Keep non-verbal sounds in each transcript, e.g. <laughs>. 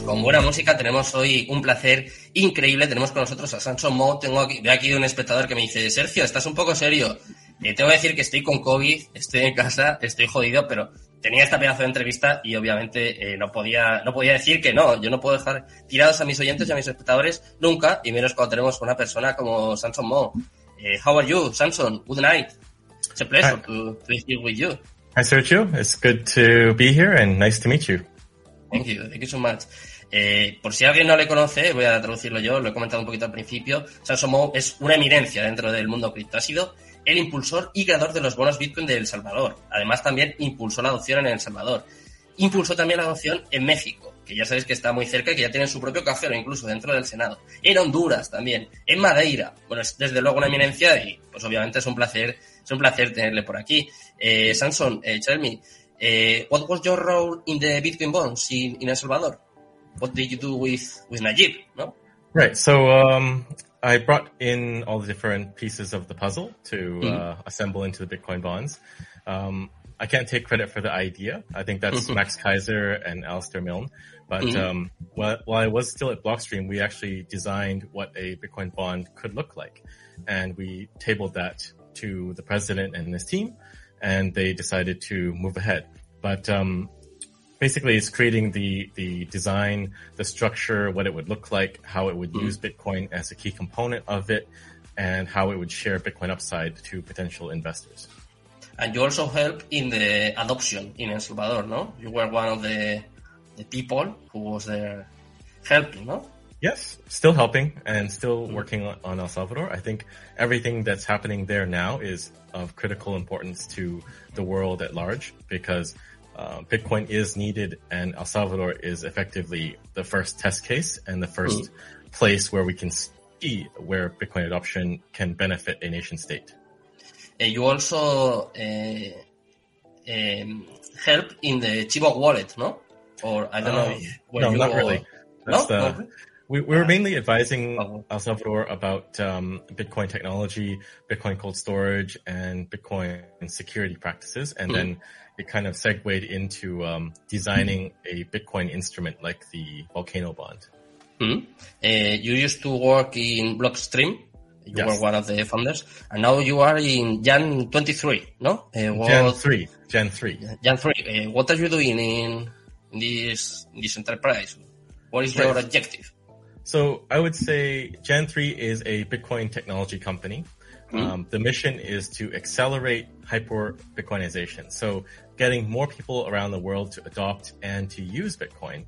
Pues con buena música tenemos hoy un placer increíble. Tenemos con nosotros a Samson Mo. Tengo aquí, veo aquí un espectador que me dice, Sergio, estás un poco serio. Eh, tengo que decir que estoy con COVID, estoy en casa, estoy jodido, pero tenía esta pedazo de entrevista y obviamente eh, no podía no podía decir que no. Yo no puedo dejar tirados a mis oyentes y a mis espectadores nunca, y menos cuando tenemos una persona como Samson Mo. Eh, how are you, Samson? Good night. It's a pleasure to, to be here with you. Hi, Sergio. It's good to be here and nice to meet you. Thank you. Thank you so much. Eh, por si alguien no le conoce, voy a traducirlo yo, lo he comentado un poquito al principio. Samson Mo es una eminencia dentro del mundo cripto. Ha sido el impulsor y creador de los bonos Bitcoin de El Salvador. Además, también impulsó la adopción en El Salvador. Impulsó también la adopción en México, que ya sabéis que está muy cerca y que ya tienen su propio cajero, incluso dentro del Senado. En Honduras también. En Madeira. Bueno, es desde luego una eminencia y, pues obviamente es un placer, es un placer tenerle por aquí. Eh, Samson, eh, tell me, eh, what was your role in the Bitcoin bonds in El Salvador? What did you do with, with Nayib, no? Right. So um, I brought in all the different pieces of the puzzle to uh, assemble into the Bitcoin bonds. Um, I can't take credit for the idea. I think that's Max Keiser and Alistair Milne. But um, while, while I was still at Blockstream, we actually designed what a Bitcoin bond could look like, and we tabled that to the president and his team, and they decided to move ahead. But um, basically it's creating the the design, the structure, what it would look like, how it would hmm. use Bitcoin as a key component of it, and how it would share Bitcoin upside to potential investors. And you also help in the adoption in El Salvador, no? You were one of the, the people who was there helping, no? Yes, still helping and still hmm. working on- on El Salvador. I think everything that's happening there now is of critical importance to the world at large because uh, Bitcoin is needed and El Salvador is effectively the first test case and the first place where we can see where Bitcoin adoption can benefit a nation state. Uh, you also uh, um, help in the Chivo wallet, no? Or I don't know. If- were no, you not or- really. That's No? the-? We, we were mainly advising Oh. El Salvador about um, Bitcoin technology, Bitcoin cold storage, and Bitcoin security practices, and then it kind of segued into um, designing a Bitcoin instrument like the Volcano Bond. Hmm? Uh, you used to work in Blockstream. You Yes. were one of the founders, and now you are in Jan 23, no? Uh, what- Gen three, Gen three. Jan 3. Uh, what are you doing in, in this in this enterprise? What is your objective? So I would say Gen 3 is a Bitcoin technology company. Um, the mission is to accelerate hyper Bitcoinization. So getting more people around the world to adopt and to use Bitcoin.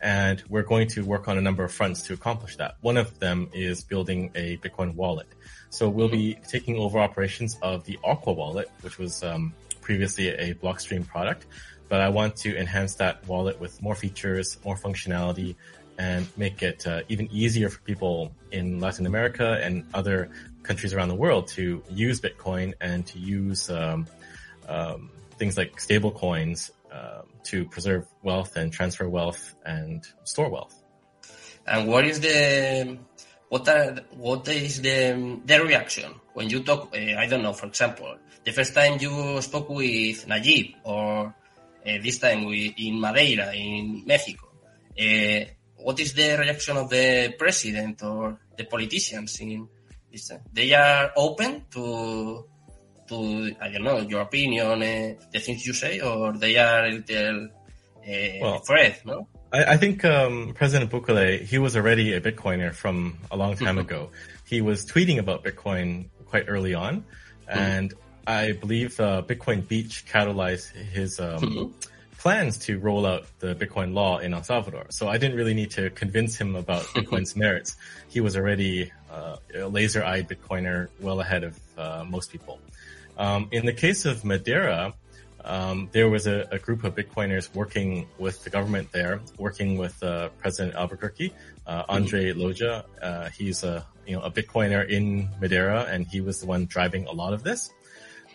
And we're going to work on a number of fronts to accomplish that. One of them is building a Bitcoin wallet. So we'll be taking over operations of the Aqua wallet, which was um, previously a Blockstream product. But I want to enhance that wallet with more features, more functionality, and make it uh, even easier for people in Latin America and other countries around the world to use Bitcoin and to use um, um, things like stable coins um, to preserve wealth and transfer wealth and store wealth. And what is the what are what is the the reaction when you talk? Uh, I don't know. For example, the first time you spoke with Nayib, or uh, this time with, in Madeira, in Mexico. Uh, what is the reaction of the president or the politicians in this? They are open to to I don't know your opinion, uh, the things you say, or they are a little uh, Well, afraid, no? I, I think um, President Bukele, he was already a Bitcoiner from a long time ago. He was tweeting about Bitcoin quite early on, and I believe uh, Bitcoin Beach catalyzed his um, plans to roll out the Bitcoin law in El Salvador. So I didn't really need to convince him about <laughs> Bitcoin's merits. He was already uh, a laser-eyed Bitcoiner, well ahead of uh, most people. Um, in the case of Madeira, um, there was a, a group of Bitcoiners working with the government there, working with uh, President Albuquerque, uh, Andre Loja. Uh, he's a you know a Bitcoiner in Madeira, and he was the one driving a lot of this.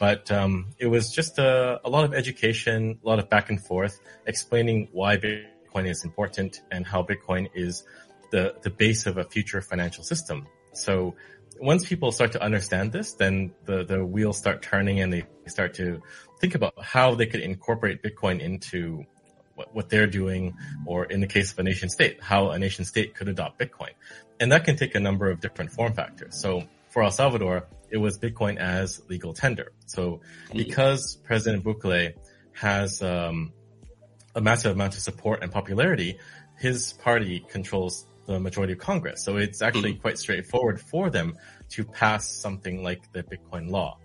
But um, it was just a, a lot of education, a lot of back and forth, explaining why Bitcoin is important and how Bitcoin is the the base of a future financial system. So once people start to understand this, then the, the wheels start turning and they start to think about how they could incorporate Bitcoin into what, what they're doing, or in the case of a nation state, how a nation state could adopt Bitcoin. And that can take a number of different form factors. So for El Salvador, it was Bitcoin as legal tender. So because President Bukele has um, a massive amount of support and popularity, his party controls the majority of Congress. So it's actually quite straightforward for them to pass something like the Bitcoin law.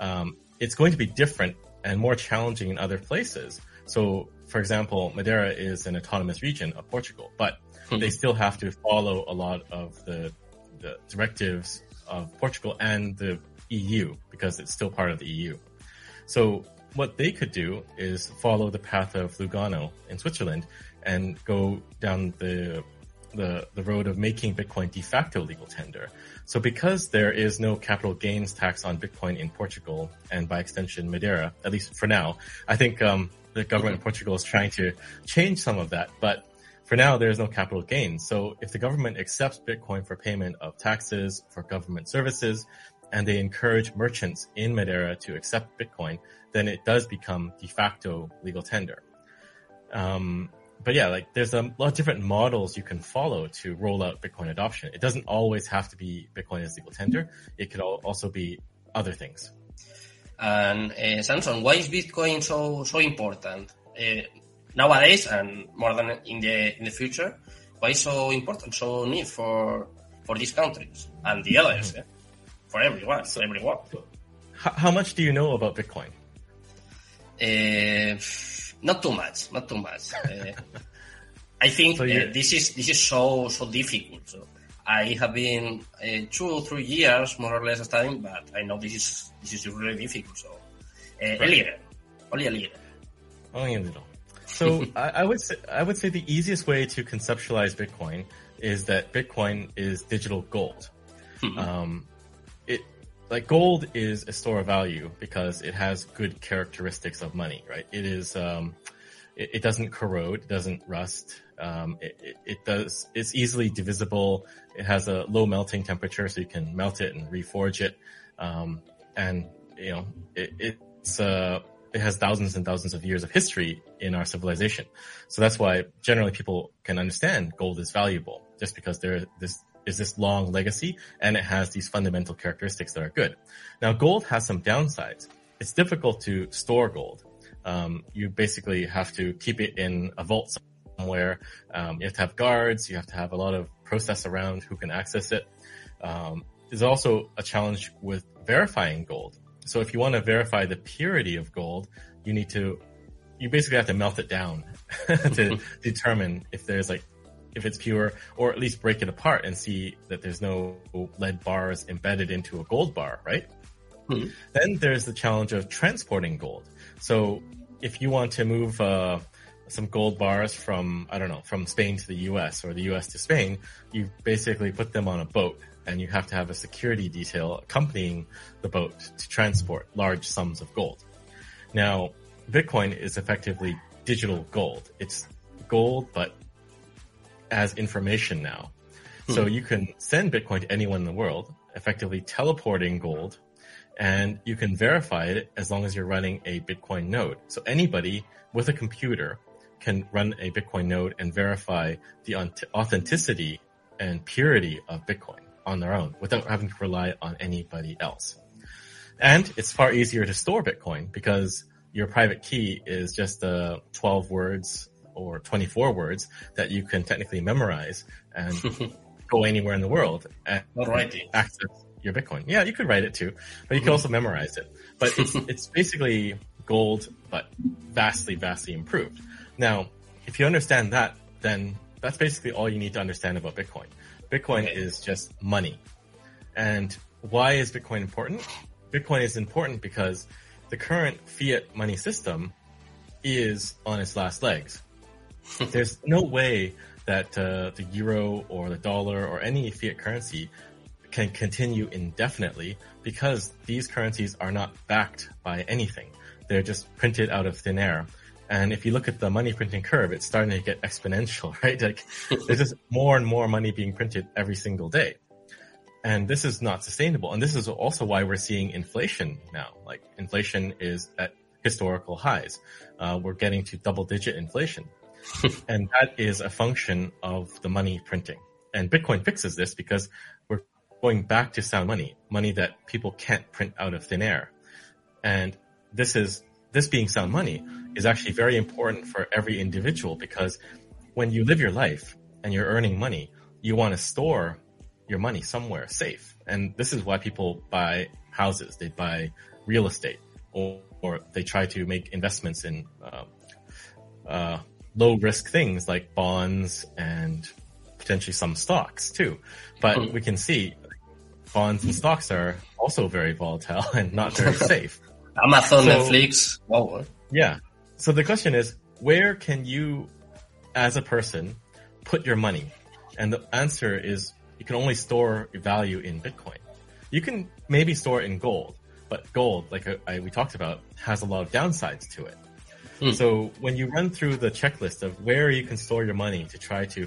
Um, it's going to be different and more challenging in other places. So, for example, Madeira is an autonomous region of Portugal, but they still have to follow a lot of the, the directives of Portugal and the EU because it's still part of the EU. So what they could do is follow the path of Lugano in Switzerland and go down the the, the road of making Bitcoin de facto legal tender. So because there is no capital gains tax on Bitcoin in Portugal and by extension Madeira, at least for now, I think um, the government of Portugal is trying to change some of that. But for now, there is no capital gain. So if the government accepts Bitcoin for payment of taxes for government services, and they encourage merchants in Madeira to accept Bitcoin, then it does become de facto legal tender. Um, but yeah, like there's a lot of different models you can follow to roll out Bitcoin adoption. It doesn't always have to be Bitcoin as legal tender. It could also be other things. And uh, Samson, why is Bitcoin so so important uh, nowadays and more than in the in the future? Why is so important, so need for for these countries and the others, eh? for everyone, for everyone? How, how much do you know about Bitcoin? Uh, not too much, not too much. Uh, I <laughs> think So uh, this is this is so so difficult. So I have been uh, two three years more or less studying, but I know this is this is really difficult. So uh, a little, only a little. Only a little. So I, I would say I would say the easiest way to conceptualize Bitcoin is that Bitcoin is digital gold. Um, it like gold is a store of value because it has good characteristics of money, right? It is um, it, it doesn't corrode, it doesn't rust. Um, it, it, it does it's easily divisible. It has a low melting temperature, so you can melt it and reforge it. Um, and you know it, it's uh, it has thousands and thousands of years of history in our civilization. So that's why generally people can understand gold is valuable just because there this is this long legacy and it has these fundamental characteristics that are good. Now gold has some downsides. It's difficult to store gold. Um, you basically have to keep it in a vault somewhere. Um, you have to have guards. You have to have a lot of process around who can access it. Um, there's also a challenge with verifying gold. So if you want to verify the purity of gold, you need to, you basically have to melt it down <laughs> to <laughs> determine if there's like, if it's pure, or at least break it apart and see that there's no lead bars embedded into a gold bar, right? Hmm. Then there's the challenge of transporting gold. So if you want to move, uh, some gold bars from, I don't know, from Spain to the US or the US to Spain, you basically put them on a boat and you have to have a security detail accompanying the boat to transport large sums of gold. Now, Bitcoin is effectively digital gold. It's gold, but as information now. So hmm. you can send Bitcoin to anyone in the world, effectively teleporting gold, and you can verify it as long as you're running a Bitcoin node. So anybody with a computer can run a Bitcoin node and verify the authenticity and purity of Bitcoin on their own without having to rely on anybody else. And it's far easier to store Bitcoin because your private key is just uh, 12 words or 24 words that you can technically memorize and <laughs> go anywhere in the world and access your Bitcoin. Yeah, you could write it too, but you can also memorize it. But it's, <laughs> it's basically gold, but vastly, vastly improved. Now, if you understand that, then that's basically all you need to understand about Bitcoin. Bitcoin Okay. is just money. And why is Bitcoin important? Bitcoin is important because the current fiat money system is on its last legs. <laughs> There's no way that uh, the euro or the dollar or any fiat currency can continue indefinitely because these currencies are not backed by anything. They're just printed out of thin air. And if you look at the money printing curve, it's starting to get exponential, <laughs> right? Like there's just more and more money being printed every single day. And this is not sustainable. And this is also why we're seeing inflation now. Like inflation is at historical highs. Uh, we're getting to double digit inflation. <laughs> and that is a function of the money printing. And Bitcoin fixes this because we're going back to sound money, money that people can't print out of thin air. And this is, this being sound money is actually very important for every individual because when you live your life and you're earning money, you want to store your money somewhere safe. And this is why people buy houses. They buy real estate or, or they try to make investments in, uh, uh, low risk things like bonds and potentially some stocks too. But mm. we can see bonds and stocks are also very volatile <laughs> and not very <laughs> safe. Amazon, so, Netflix. Wow. Yeah. So the question is, where can you, as a person, put your money? And the answer is you can only store value in Bitcoin. You can maybe store it in gold, but gold, like I, we talked about, has a lot of downsides to it. Mm. So when you run through the checklist of where you can store your money to try to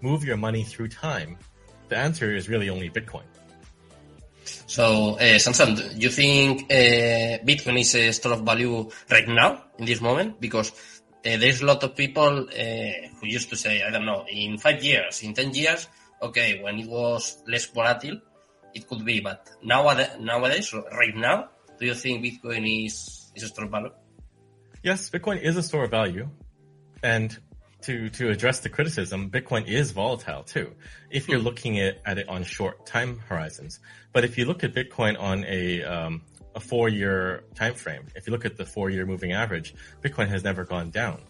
move your money through time, the answer is really only Bitcoin. So, uh, Samson, you think uh, Bitcoin is a store of value right now in this moment? Because uh, there's a lot of people who used to say, I don't know, in five years, in ten years, okay, when it was less volatile, it could be, but nowadays, nowadays, right now, do you think Bitcoin is is a store of value? Yes, Bitcoin is a store of value. And to, to address the criticism, Bitcoin is volatile too, if you're hmm. looking at, at it on short time horizons. But if you look at Bitcoin on a, um, a four year time frame, if you look at the four year moving average, Bitcoin has never gone down.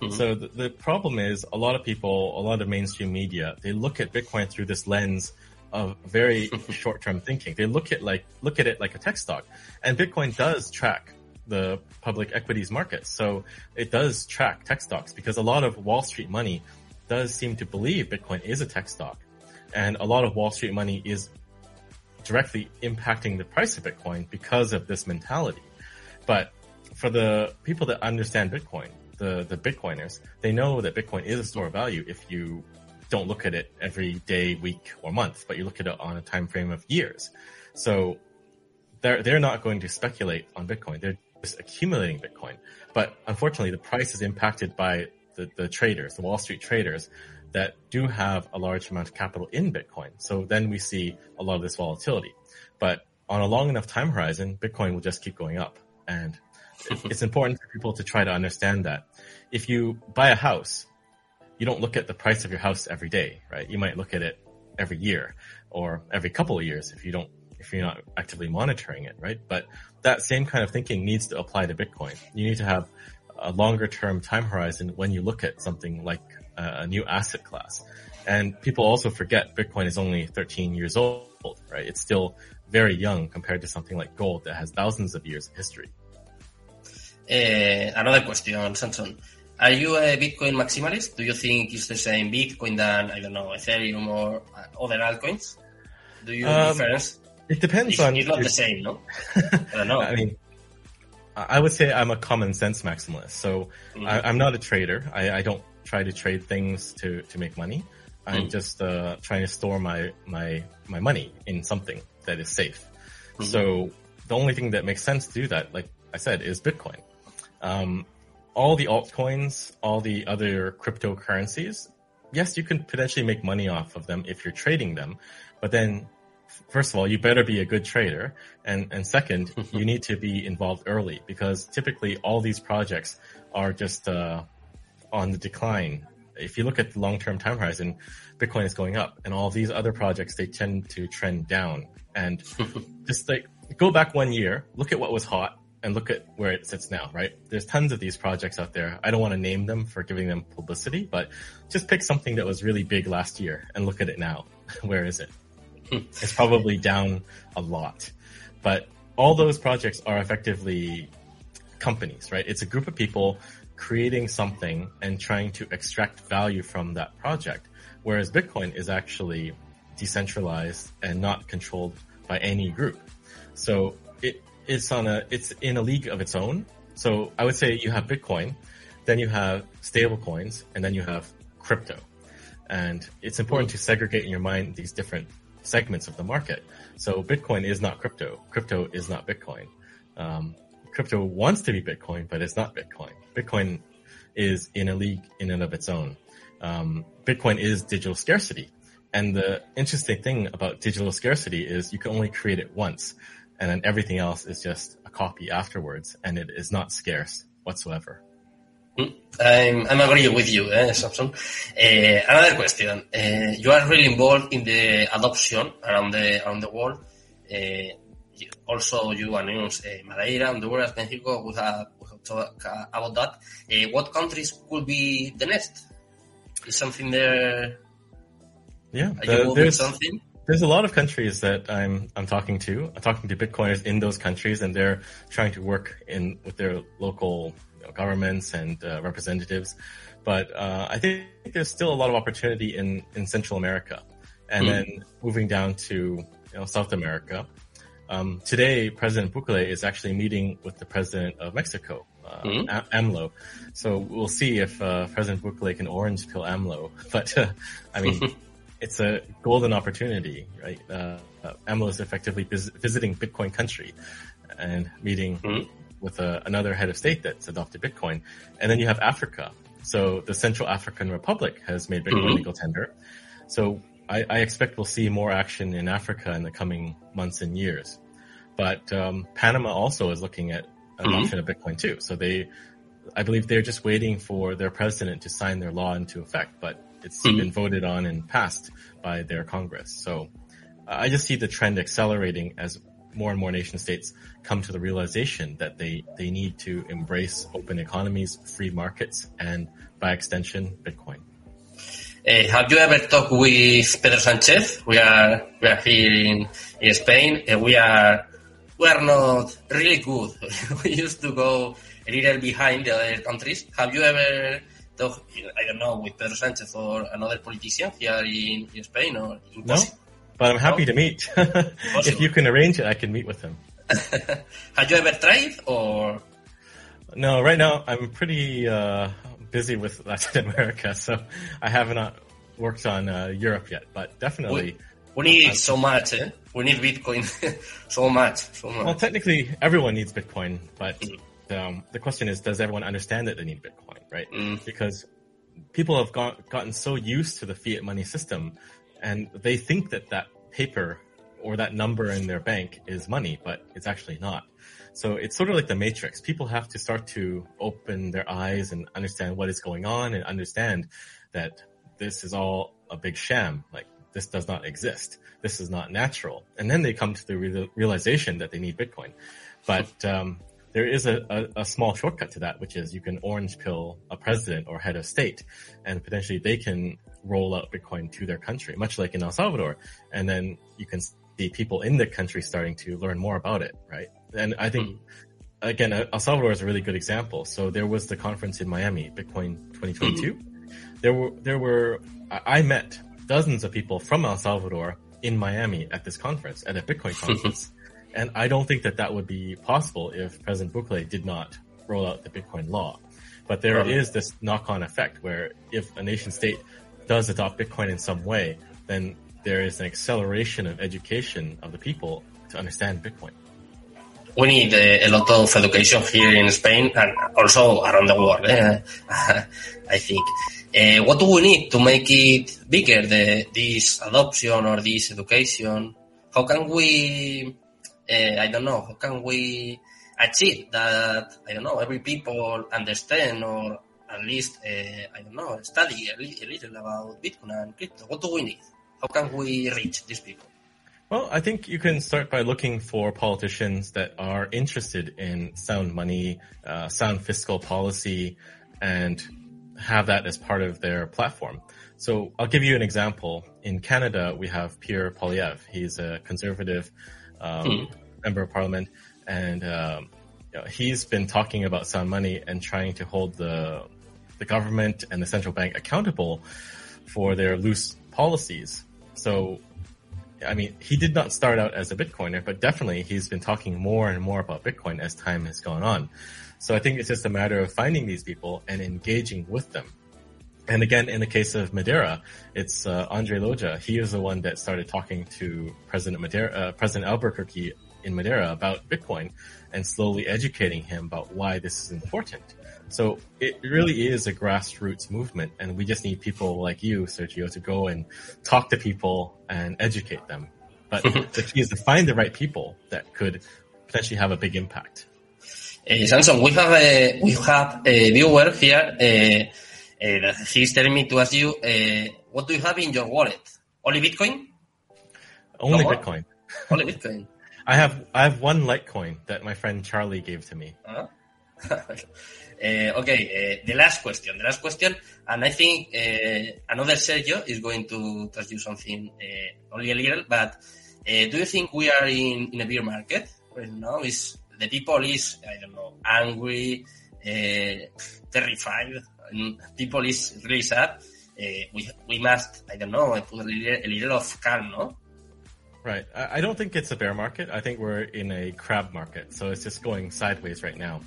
Mm-hmm. So the, the problem is a lot of people, a lot of mainstream media, they look at Bitcoin through this lens of very <laughs> short term thinking. They look at like, look at it like a tech stock. And Bitcoin does track the public equities market. So it does track tech stocks because a lot of Wall Street money does seem to believe Bitcoin is a tech stock. And a lot of Wall Street money is directly impacting the price of Bitcoin because of this mentality. But for the people that understand Bitcoin, the, the Bitcoiners, they know that Bitcoin is a store of value if you don't look at it every day, week, or month, but you look at it on a time frame of years. So they're, they're not going to speculate on Bitcoin. They're accumulating Bitcoin. But unfortunately, the price is impacted by the, the traders, the Wall Street traders that do have a large amount of capital in Bitcoin. So then we see a lot of this volatility. But on a long enough time horizon, Bitcoin will just keep going up. And <laughs> it's important for people to try to understand that. If you buy a house, you don't look at the price of your house every day, right? You might look at it every year or every couple of years if you don't if you're not actively monitoring it, right? But that same kind of thinking needs to apply to Bitcoin. You need to have a longer term time horizon when you look at something like a new asset class. And people also forget Bitcoin is only 13 years old, right? It's still very young compared to something like gold that has thousands of years of history. Uh, another question, Samson. Are you a Bitcoin maximalist? Do you think it's the same Bitcoin than, I don't know, Ethereum or other altcoins? Do you um, difference? It depends it's, on. It's not the same, no? <laughs> I don't know. I mean, I would say I'm a common sense maximalist. So mm. I, am not a trader. I, I, don't try to trade things to, to make money. I'm mm. just uh, trying to store my, my, my money in something that is safe. Mm-hmm. So the only thing that makes sense to do that, like I said, is Bitcoin. Um, all the altcoins, all the other cryptocurrencies, yes, you can potentially make money off of them if you're trading them, but then first of all, you better be a good trader. And, and second, <laughs> you need to be involved early because typically all these projects are just, uh, on the decline. If you look at the long-term time horizon, Bitcoin is going up and all these other projects, they tend to trend down. And <laughs> just like go back one year, look at what was hot and look at where it sits now, right? There's tons of these projects out there. I don't want to name them for giving them publicity, but just pick something that was really big last year and look at it now. <laughs> where is it? <laughs> it's probably down a lot. But all those projects are effectively companies, right? It's a group of people creating something and trying to extract value from that project. Whereas Bitcoin is actually decentralized and not controlled by any group. So it, it's on a, it's in a league of its own. So I would say you have Bitcoin, then you have stable coins, and then you have crypto. And it's important to segregate in your mind these different segments of the market. So Bitcoin is not crypto. Crypto is not Bitcoin. Um, crypto wants to be Bitcoin, but it's not Bitcoin. Bitcoin is in a league in and of its own. Um, Bitcoin is digital scarcity. And the interesting thing about digital scarcity is you can only create it once and then everything else is just a copy afterwards and it is not scarce whatsoever. I'm, I'm agreeing with you, eh, Samson. Uh, another question. Uh, you are really involved in the adoption around the around the world. Uh, also, you announced uh, Madeira, Honduras, Mexico. We have, we have talked about that. what countries could be the next? Is something there? Yeah, the, there's something. There's a lot of countries that I'm I'm talking to. I'm talking to Bitcoiners in those countries, and they're trying to work in with their local you know, governments and uh, representatives. But uh, I think there's still a lot of opportunity in in Central America, and mm. then moving down to you know, South America. Um, today, President Bukele is actually meeting with the president of Mexico, uh, mm-hmm. AMLO. So we'll see if uh, President Bukele can orange pill AMLO. <laughs> But uh, I mean, <laughs> it's a golden opportunity, right? Uh, uh, AMLO is effectively vis- visiting Bitcoin country and meeting mm-hmm. with uh, another head of state that's adopted Bitcoin. And then you have Africa. So the Central African Republic has made Bitcoin mm-hmm. legal tender. So I, I, expect we'll see more action in Africa in the coming months and years. But um, Panama also is looking at adoption mm-hmm. of Bitcoin too. So they, I believe they're just waiting for their president to sign their law into effect. But it's mm-hmm. been voted on and passed by their Congress. So uh, I just see the trend accelerating as more and more nation states come to the realization that they, they need to embrace open economies, free markets, and by extension, Bitcoin. Uh, have you ever talked with Pedro Sanchez? We are we are here in, in Spain. We are we are not really good. <laughs> we used to go a little behind the other countries. Have you ever talked, I don't know, with Pedro Sanchez or another politician here in, in Spain or in No, but I'm happy no? to meet. <laughs> if you can arrange it, I can meet with him. <laughs> Have you ever tried or? No, right now I'm pretty uh, busy with Latin <laughs> America, so I have not worked on uh, Europe yet, but definitely. We, we need uh, so much, eh? We need Bitcoin so much, so much. Well, technically, everyone needs Bitcoin, but mm um, the question is, does everyone understand that they need Bitcoin, right? Mm. Because people have got, gotten so used to the fiat money system and they think that that paper or that number in their bank is money, but it's actually not. So it's sort of like the matrix. People have to start to open their eyes and understand what is going on and understand that this is all a big sham. Like this does not exist. This is not natural. And then they come to the re- realization that they need Bitcoin. But, um, there is a, a, a, small shortcut to that, which is you can orange pill a president or head of state, and potentially they can roll out Bitcoin to their country, much like in El Salvador. And then you can see people in the country starting to learn more about it, right? And I think, mm. again, El Salvador is a really good example. So there was the conference in Miami, Bitcoin 2022. Mm. There were, there were, I met dozens of people from El Salvador in Miami at this conference, at a Bitcoin <laughs> conference. And I don't think that that would be possible if President Bukele did not roll out the Bitcoin law. But there right. is this knock-on effect where if a nation state does adopt Bitcoin in some way, then there is an acceleration of education of the people to understand Bitcoin. We need uh, a lot of education here in Spain and also around the world. Eh? <laughs> I think. Uh, what do we need to make it bigger? The, this adoption or this education? How can we uh, I don't know, how can we achieve that, I don't know, every people understand or at least, uh, I don't know, study a, li- a little about Bitcoin and crypto? What do we need? How can we reach these people? Well, I think you can start by looking for politicians that are interested in sound money, uh, sound fiscal policy, and have that as part of their platform. So I'll give you an example. In Canada, we have Pierre Poilievre. He's a conservative um, hmm. member of parliament, and um, you know, he's been talking about sound money and trying to hold the the government and the central bank accountable for their loose policies. So, I mean, he did not start out as a Bitcoiner, but definitely he's been talking more and more about Bitcoin as time has gone on. So I think it's just a matter of finding these people and engaging with them. And again, in the case of Madeira, it's uh, Andre Loja. He is the one that started talking to President Madeira, uh, President Albuquerque in Madeira about Bitcoin and slowly educating him about why this is important. So it really is a grassroots movement, and we just need people like you, Sergio, to go and talk to people and educate them. But the key is to find the right people that could potentially have a big impact. Uh, Samson, we have a we have a viewer here. Uh, uh, he's telling me to ask you, uh, what do you have in your wallet? Only Bitcoin? Only No? Bitcoin. <laughs> Only Bitcoin. I have I have one Litecoin that my friend Charlie gave to me. Huh? Uh, <laughs> okay, uh, the last question. The last question, and I think uh, another Sergio is going to ask you something uh, only a little, but uh, do you think we are in, in a bear market right now? Is the people is I don't know angry, uh, terrified, people is really sad. We we must I don't know put a little, a little of calm, no? Right. I, I don't think it's a bear market. I think we're in a crab market. So it's just going sideways right now.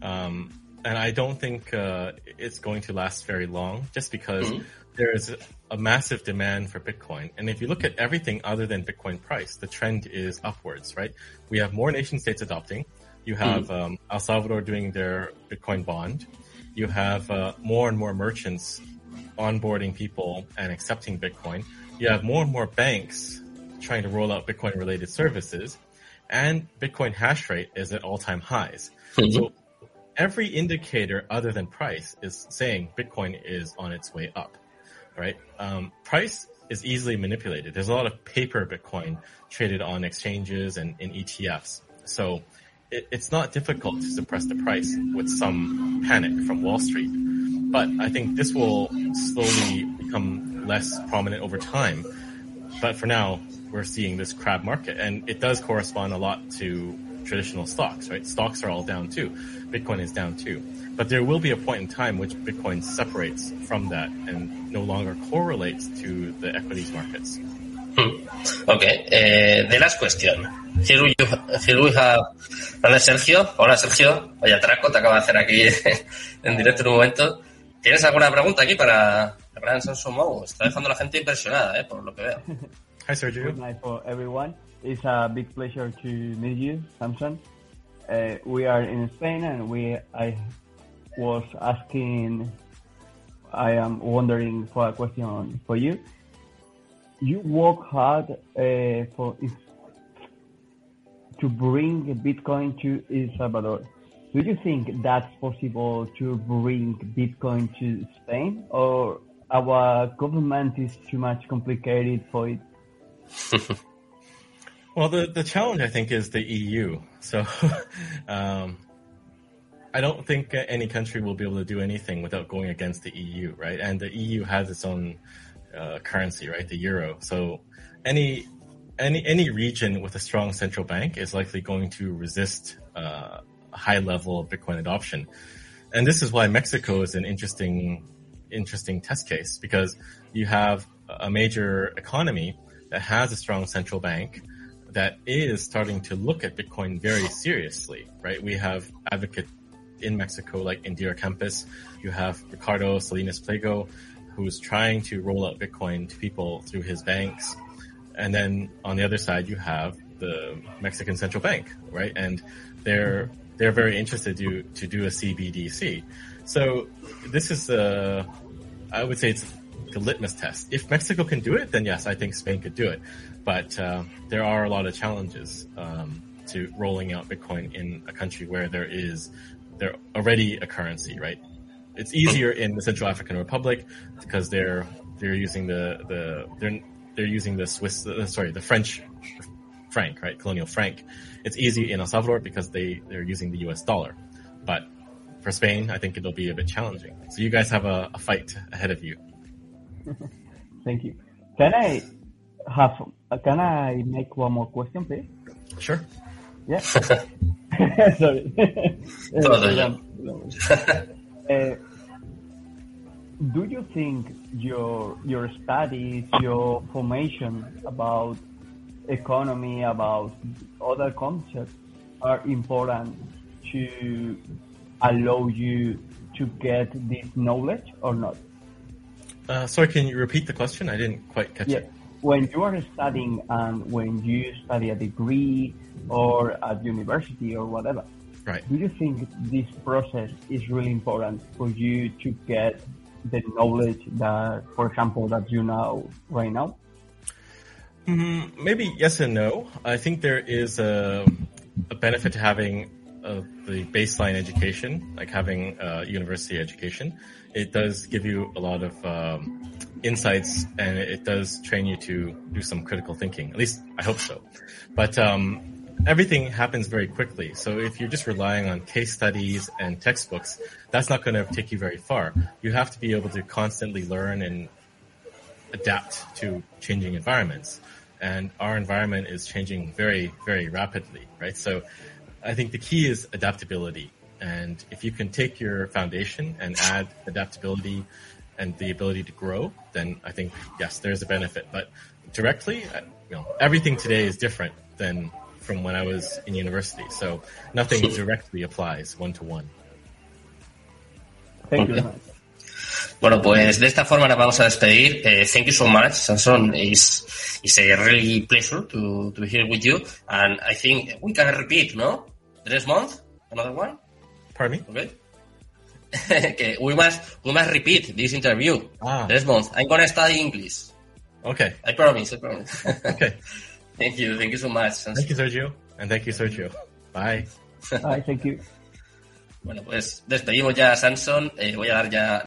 Um, and I don't think uh, it's going to last very long just because Mhm. there is a massive demand for Bitcoin. And if you look at everything other than Bitcoin price, the trend is upwards, right? We have more nation states adopting. You have um, El Salvador doing their Bitcoin bond. You have uh, more and more merchants onboarding people and accepting Bitcoin. You have more and more banks trying to roll out Bitcoin related services and Bitcoin hash rate is at all time highs. So every indicator other than price is saying Bitcoin is on its way up, right? Um, price is easily manipulated. There's a lot of paper Bitcoin traded on exchanges and in ETFs. So it, it's not difficult to suppress the price with some panic from Wall Street. But I think this will slowly become less prominent over time. But for now, we're seeing this crab market and it does correspond a lot to traditional stocks, right? Stocks are all down too. Bitcoin is down too. But there will be a point in time which Bitcoin separates from that and no longer correlates to the equities markets. Okay, uh, the last question. Here we, here we have Hola Sergio. Hola Sergio. Vaya traco te acaba de hacer aquí <laughs> en directo en un momento. ¿Tienes alguna pregunta aquí para gran Samsung Mou? Está dejando a la gente impresionada, eh, por lo que veo. <laughs> Hi, Sergio. Good night for everyone. It's a big pleasure to meet you, Samson. Uh, we are in Spain, and we I was asking, I am wondering for a question for you. You work hard uh, for to bring Bitcoin to El Salvador. Do you think that's possible to bring Bitcoin to Spain, or our government is too much complicated for it? <laughs> Well, the, the challenge, I think, is the EU. So, <laughs> um, I don't think any country will be able to do anything without going against the EU, right? And the EU has its own uh, currency, right? The euro. So, any any any region with a strong central bank is likely going to resist uh, a high level of Bitcoin adoption. And this is why Mexico is an interesting interesting test case because you have a major economy that has a strong central bank that is starting to look at Bitcoin very seriously, right? We have advocates in Mexico like Indira Kempis. You have Ricardo Salinas Pliego, who's trying to roll out Bitcoin to people through his banks. And then on the other side, you have the Mexican central bank, right? And they're they're very interested to to do a CBDC. So this is a, I would say it's the litmus test. If Mexico can do it, then yes, I think Spain could do it. But uh, there are a lot of challenges um, to rolling out Bitcoin in a country where there is there already a currency, right? It's easier in the Central African Republic because they're they're using the the they're they're using the Swiss uh, sorry the French franc, right? Colonial franc. It's easy in El Salvador because they they're using the U.S. dollar, but for Spain, I think it'll be a bit challenging. So you guys have a, a fight ahead of you. <laughs> Thank you. Can I have? Can I make one more question, please? Sure. Yeah. <laughs> <laughs> Sorry. Uh, do you think your your studies, your formation about economy, about other concepts are important to allow you to get this knowledge or not? Uh, sorry, can you repeat the question? I didn't quite catch Yeah. it. when you are studying and when you study a degree or at university or whatever, Right. do you think this process is really important for you to get the knowledge that, for example, that you know right now? Mm, maybe yes and no. I think there is a, a benefit to having uh, the baseline education, like having uh, university education. It does give you a lot of um, insights, and it does train you to do some critical thinking. At least I hope so. But um, everything happens very quickly. So if you're just relying on case studies and textbooks, that's not going to take you very far. You have to be able to constantly learn and adapt to changing environments. And our environment is changing very, very rapidly, right? So I think the key is adaptability. And if you can take your foundation and add adaptability and the ability to grow, then I think, yes, there's a benefit. But directly, uh, you know, everything today is different than from when I was in university. So nothing directly applies one to one. Thank you Okay. very. Bueno, pues de esta forma nos vamos a despedir. Eh, thank you so much, Samson. It's, it's a really pleasure to, to be here with you. And I think we can repeat, no? Next month? Another one? Pardon me? Okay. <laughs> okay, we must, we must repeat this interview. Ah. Next month. I'm gonna study English. Okay. I promise, I promise. <laughs> Okay. Thank you, thank you so much. Samson. Thank you, Sergio. And thank you, Sergio. Bye. Bye, thank you. Bueno, pues despedimos ya a Samson. Eh, voy a dar ya